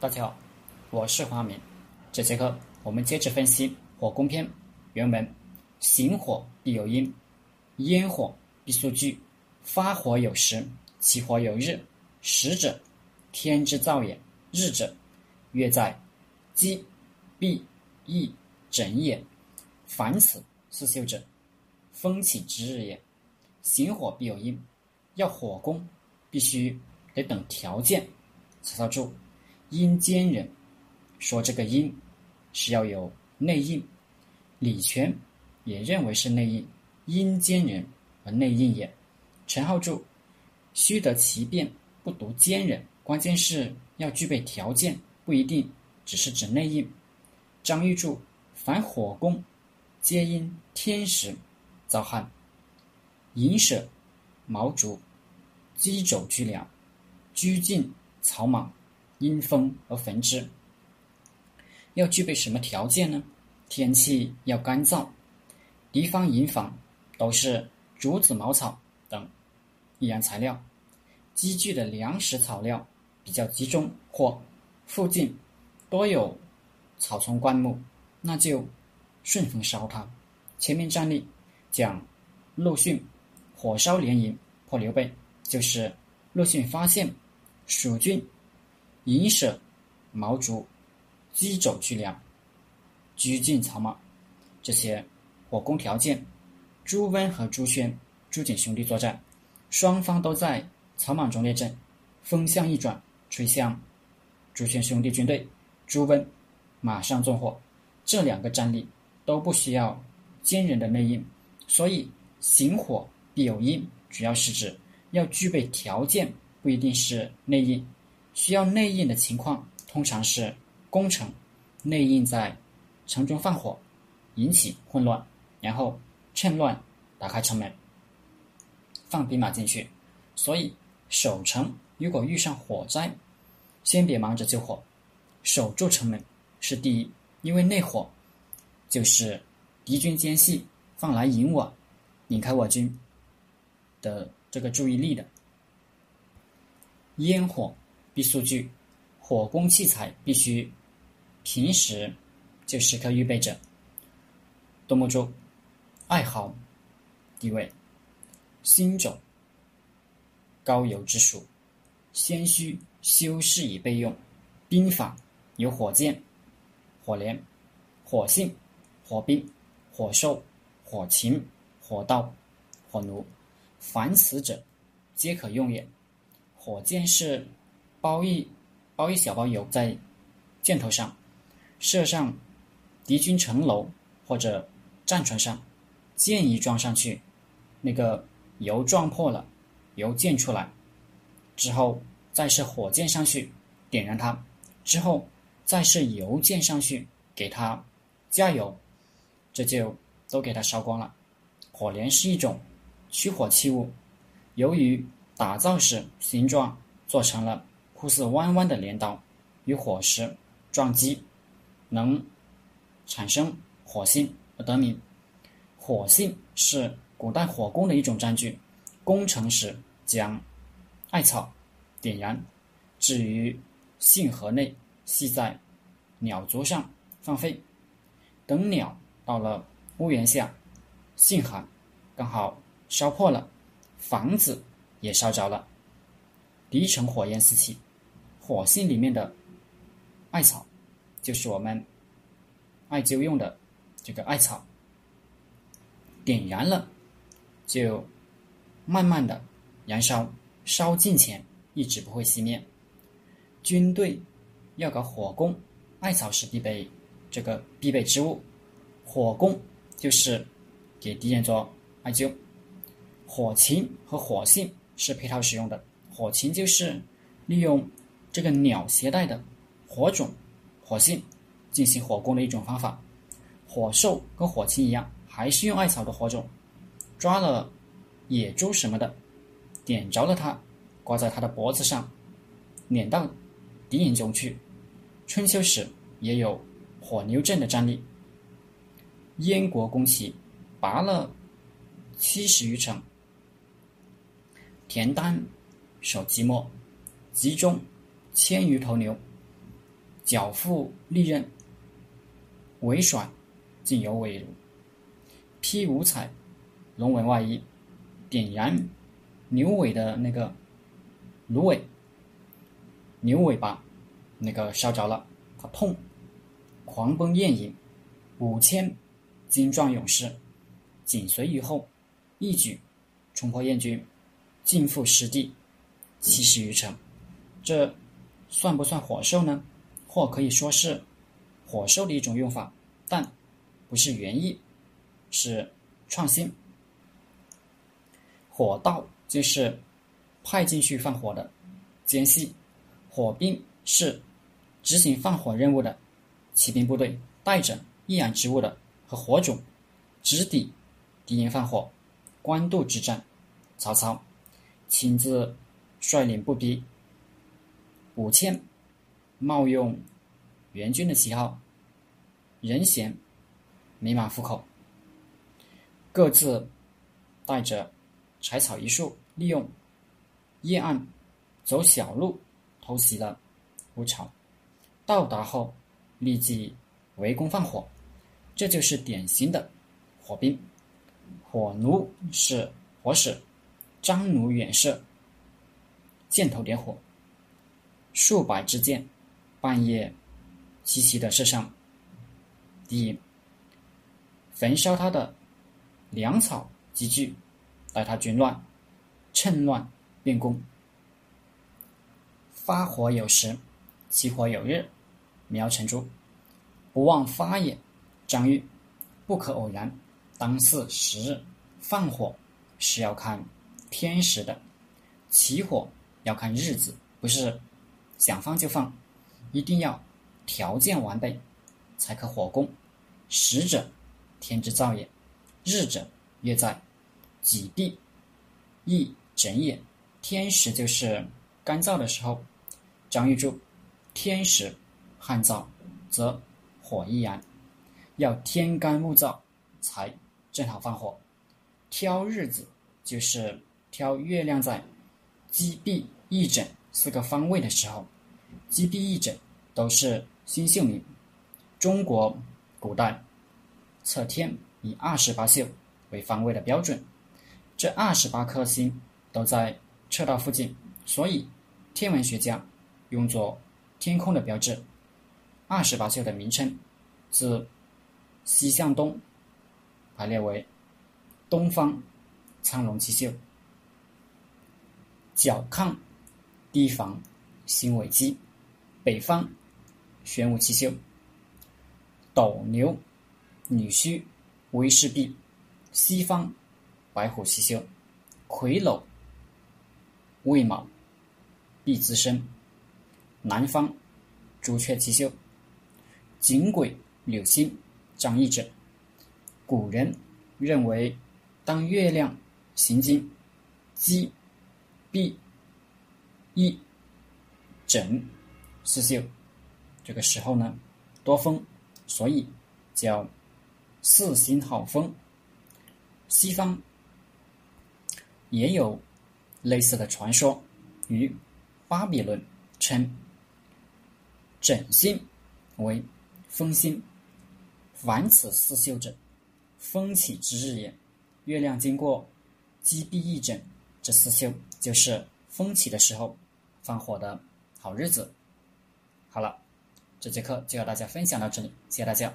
大家好，我是华明。这节课我们接着分析《火攻篇》原文：“行火必有因，烟火必速聚。发火有时，起火有日。时者，天之造也；日者，月在积、必、易、整也。凡此四修者，风起之日也。行火必有因，要火攻，必须得等条件。”曹操注。阴间人说：“这个阴是要有内应。”李全也认为是内应。阴间人而内应也。陈浩注：“须得其变，不独奸人，关键是要具备条件，不一定只是指内应。”张玉柱：“凡火攻，皆因天时遭旱。寅舍毛竹，鸡肘居梁，居进草莽。”因风而焚之，要具备什么条件呢？天气要干燥，敌方营房都是竹子、茅草等易燃材料，积聚的粮食草料比较集中，或附近多有草丛灌木，那就顺风烧它。前面战例讲陆逊火烧连营破刘备，就是陆逊发现蜀军。银舍、毛竹、鸡肘巨梁、居进草莽，这些火攻条件。朱温和朱轩、朱瑾兄弟作战，双方都在草莽中列阵，风向一转，吹向朱轩兄弟军队，朱温马上纵火。这两个战例都不需要坚人的内应，所以行火必有因，主要是指要具备条件，不一定是内应。需要内应的情况，通常是攻城，内应在城中放火，引起混乱，然后趁乱打开城门，放兵马进去。所以守城如果遇上火灾，先别忙着救火，守住城门是第一，因为内火就是敌军奸细放来引我，引开我军的这个注意力的烟火。必数据，火攻器材必须平时就时刻预备着。杜牧注：爱好地位，新种高邮之属，先需修饰以备用。兵法有火箭、火镰、火信、火兵、火兽、火禽、火刀、火弩，凡此者皆可用也。火箭是。包一包一小包油在箭头上，射上敌军城楼或者战船上，箭一撞上去，那个油撞破了，油溅出来，之后再射火箭上去点燃它，之后再射油箭上去给它加油，这就都给它烧光了。火镰是一种取火器物，由于打造时形状做成了。酷似弯弯的镰刀，与火石撞击，能产生火星而得名。火性是古代火攻的一种战具，攻城时将艾草点燃，置于信盒内，系在鸟足上放飞。等鸟到了屋檐下，信函刚好烧破了，房子也烧着了，敌城火焰四起。火星里面的艾草，就是我们艾灸用的这个艾草，点燃了，就慢慢的燃烧，烧尽前一直不会熄灭。军队要搞火攻，艾草是必备这个必备之物，火攻就是给敌人做艾灸。火情和火性是配套使用的，火情就是利用。这个鸟携带的火种、火信进行火攻的一种方法。火兽跟火禽一样，还是用艾草的火种，抓了野猪什么的，点着了它，挂在它的脖子上，撵到敌营中去。春秋时也有火牛阵的战例。燕国攻齐，拔了七十余城，田单守即墨，集中。千余头牛，脚负利刃，尾甩竟有尾如。披五彩龙纹外衣，点燃牛尾的那个芦苇，牛尾巴那个烧着了，他痛，狂奔燕影，五千精壮勇士紧随于后，一举冲破燕军，尽覆失地七十余城。这算不算火兽呢？或可以说是火兽的一种用法，但不是原意，是创新。火道就是派进去放火的奸细，火兵是执行放火任务的骑兵部队，带着易燃之物的和火种，直抵敌营放火。官渡之战，曹操亲自率领步兵。五千，冒用援军的旗号，人嫌弥满虎口，各自带着柴草一束，利用夜暗走小路偷袭了吴巢。到达后立即围攻放火，这就是典型的火兵。火奴是火使，张弩远射，箭头点火。数百支箭，半夜齐齐的射上敌营，焚烧他的粮草积聚，待他军乱，趁乱变攻。发火有时，起火有日，苗成珠，不忘发也。张玉，不可偶然，当巳时日放火是要看天时的，起火要看日子，不是。想放就放，一定要条件完备，才可火攻。时者，天之造也；日者，月在，己地亦整也。天时就是干燥的时候。张玉柱，天时旱燥，则火易燃，要天干物燥，才正好放火。挑日子，就是挑月亮在积闭一整。四个方位的时候，击毙一整都是星宿名。中国古代测天以二十八宿为方位的标准，这二十八颗星都在赤道附近，所以天文学家用作天空的标志。二十八宿的名称自西向东排列为东方苍龙七宿，角亢。地方辛尾鸡，北方玄武七宿，斗牛女婿威士弼，西方白虎七宿，魁篓未卯必滋生，南方朱雀七宿，景鬼柳星张翼者。古人认为，当月亮行经鸡闭。一整四秀，这个时候呢多风，所以叫四星好风。西方也有类似的传说，于巴比伦称整星为风星。凡此四秀者，风起之日也。月亮经过击闭一整，这四秀就是风起的时候。放火的好日子，好了，这节课就和大家分享到这里，谢谢大家。